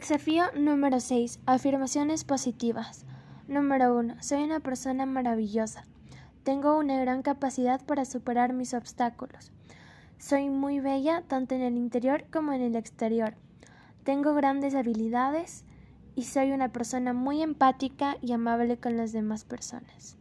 Desafío número 6. Afirmaciones positivas. Número 1. Soy una persona maravillosa. Tengo una gran capacidad para superar mis obstáculos. Soy muy bella tanto en el interior como en el exterior. Tengo grandes habilidades y soy una persona muy empática y amable con las demás personas.